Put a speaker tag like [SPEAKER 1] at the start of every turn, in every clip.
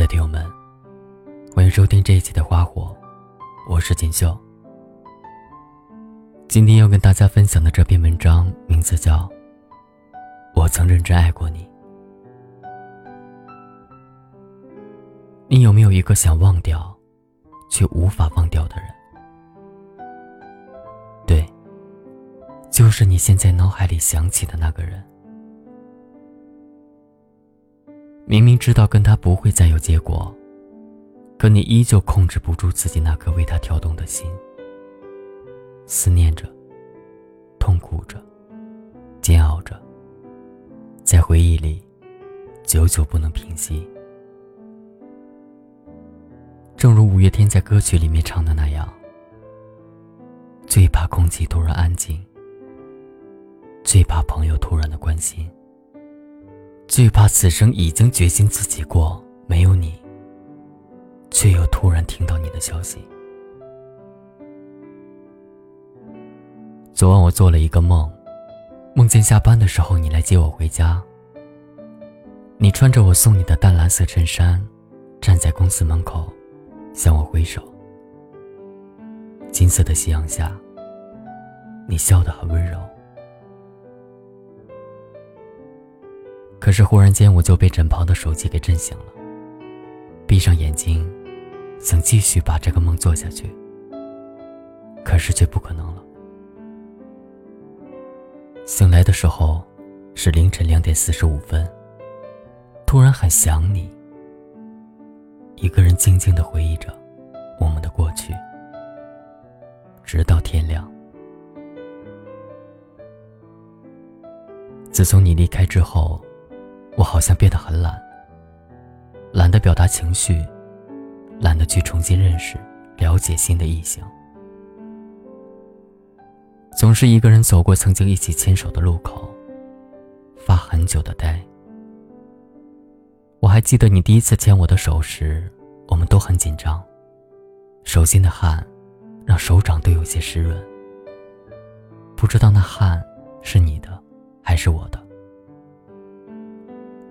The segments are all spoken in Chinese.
[SPEAKER 1] 的听友们，欢迎收听这一期的《花火》，我是锦绣。今天要跟大家分享的这篇文章名字叫《我曾认真爱过你》。你有没有一个想忘掉，却无法忘掉的人？对，就是你现在脑海里想起的那个人。明明知道跟他不会再有结果，可你依旧控制不住自己那颗为他跳动的心，思念着，痛苦着，煎熬着，在回忆里，久久不能平息。正如五月天在歌曲里面唱的那样，最怕空气突然安静，最怕朋友突然的关心。最怕此生已经决心自己过，没有你，却又突然听到你的消息。昨晚我做了一个梦，梦见下班的时候你来接我回家。你穿着我送你的淡蓝色衬衫，站在公司门口，向我挥手。金色的夕阳下，你笑得很温柔。可是忽然间，我就被枕旁的手机给震醒了。闭上眼睛，想继续把这个梦做下去，可是却不可能了。醒来的时候是凌晨两点四十五分，突然很想你。一个人静静的回忆着我们的过去，直到天亮。自从你离开之后。我好像变得很懒，懒得表达情绪，懒得去重新认识、了解新的异性。总是一个人走过曾经一起牵手的路口，发很久的呆。我还记得你第一次牵我的手时，我们都很紧张，手心的汗让手掌都有些湿润。不知道那汗是你的，还是我的。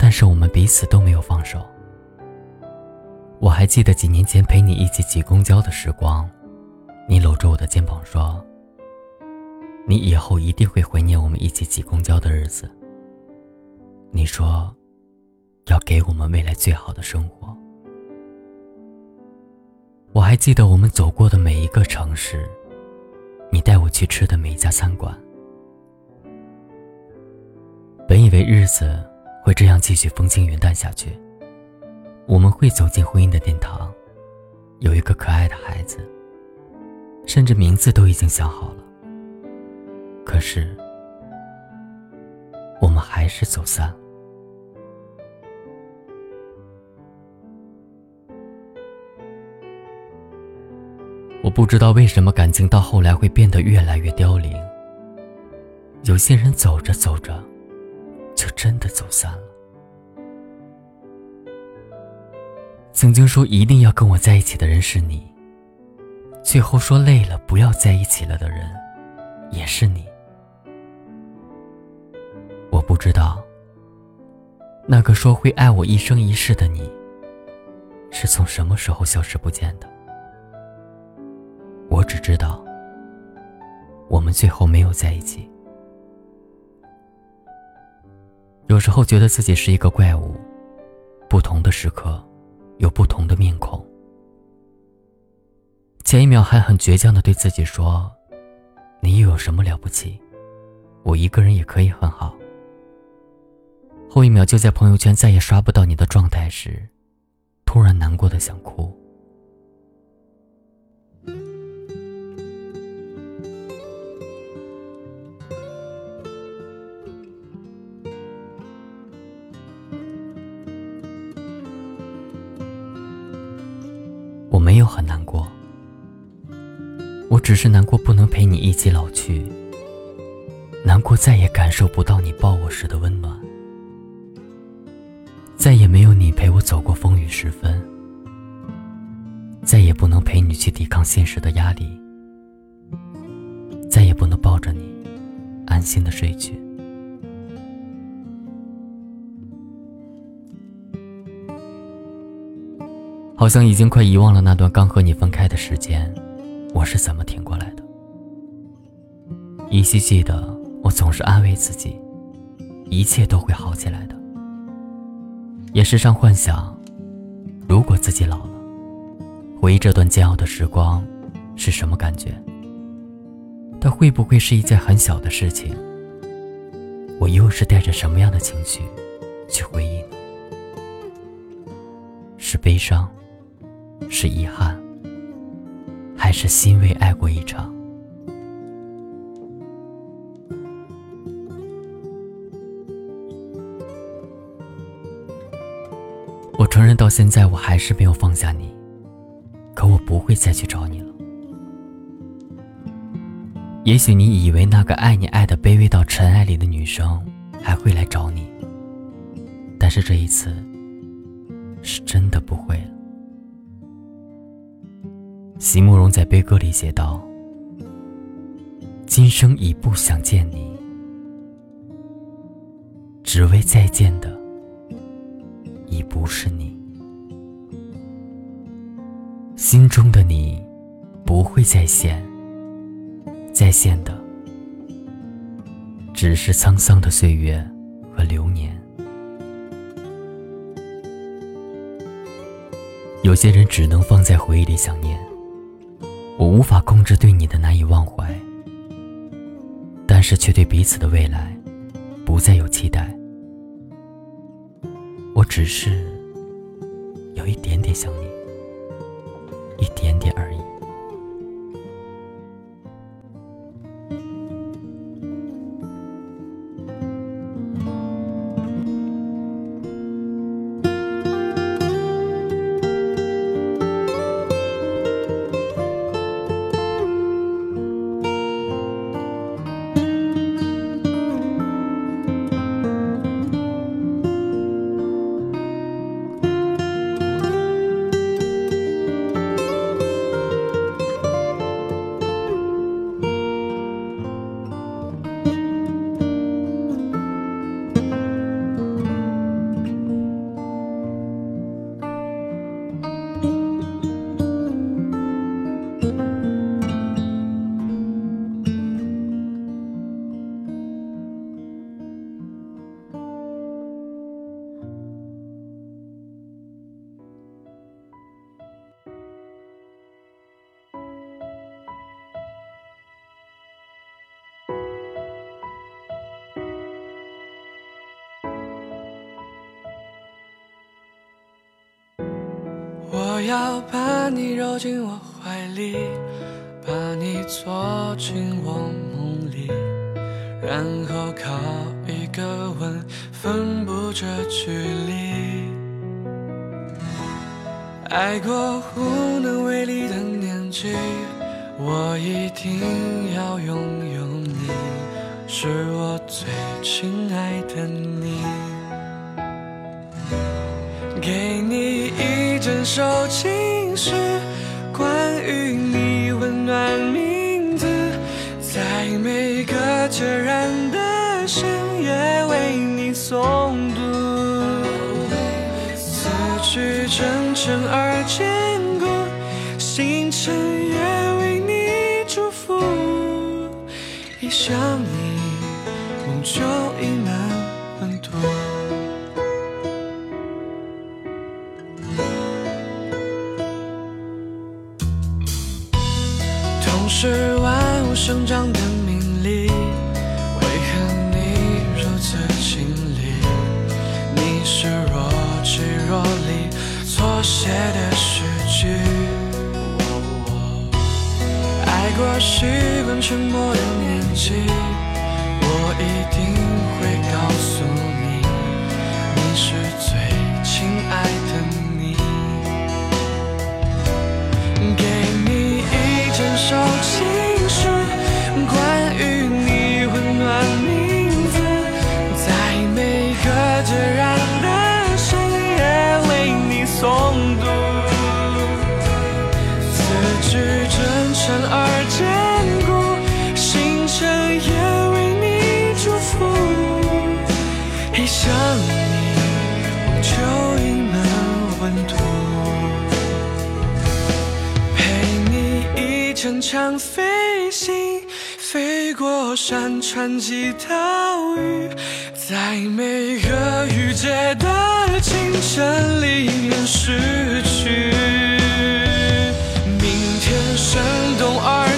[SPEAKER 1] 但是我们彼此都没有放手。我还记得几年前陪你一起挤公交的时光，你搂着我的肩膀说：“你以后一定会怀念我们一起挤公交的日子。”你说，要给我们未来最好的生活。我还记得我们走过的每一个城市，你带我去吃的每一家餐馆。本以为日子。会这样继续风轻云淡下去。我们会走进婚姻的殿堂，有一个可爱的孩子，甚至名字都已经想好了。可是，我们还是走散。我不知道为什么感情到后来会变得越来越凋零。有些人走着走着。就真的走散了。曾经说一定要跟我在一起的人是你，最后说累了不要在一起了的人，也是你。我不知道，那个说会爱我一生一世的你，是从什么时候消失不见的。我只知道，我们最后没有在一起。有时候觉得自己是一个怪物，不同的时刻，有不同的面孔。前一秒还很倔强的对自己说：“你又有什么了不起？我一个人也可以很好。”后一秒就在朋友圈再也刷不到你的状态时，突然难过的想哭。我没有很难过，我只是难过不能陪你一起老去，难过再也感受不到你抱我时的温暖，再也没有你陪我走过风雨时分，再也不能陪你去抵抗现实的压力，再也不能抱着你安心的睡去。好像已经快遗忘了那段刚和你分开的时间，我是怎么挺过来的。依稀记得，我总是安慰自己，一切都会好起来的。也时常幻想，如果自己老了，回忆这段煎熬的时光，是什么感觉？它会不会是一件很小的事情？我又是带着什么样的情绪去回忆呢？是悲伤？是遗憾，还是欣慰爱过一场？我承认，到现在我还是没有放下你，可我不会再去找你了。也许你以为那个爱你爱的卑微到尘埃里的女生还会来找你，但是这一次，是真的不会了。席慕容在悲歌里写道：“今生已不想见你，只为再见的已不是你。心中的你不会再现，再现的只是沧桑的岁月和流年。有些人只能放在回忆里想念。”我无法控制对你的难以忘怀，但是却对彼此的未来不再有期待。我只是有一点点想你，一点点而已。
[SPEAKER 2] 我要把你揉进我怀里，把你坐进我梦里，然后靠一个吻分不这距离。爱过无能为力的年纪，我一定要拥有你，是我最亲爱的你，给你。首情诗，关于你温暖名字，在每个孑然的深夜为你诵读。是万物生长的命理，为何你如此清丽？你是若即若离，错写的诗句。爱过习惯沉默的年纪，我一定会告诉你，你是乘长飞行，飞过山川及岛屿，在每个雨季的清晨里面失去。明天生动而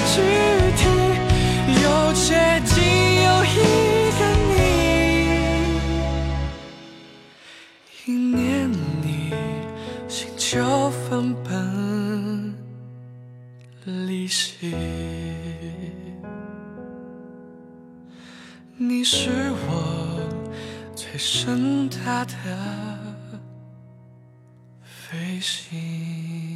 [SPEAKER 2] 盛大的飞行。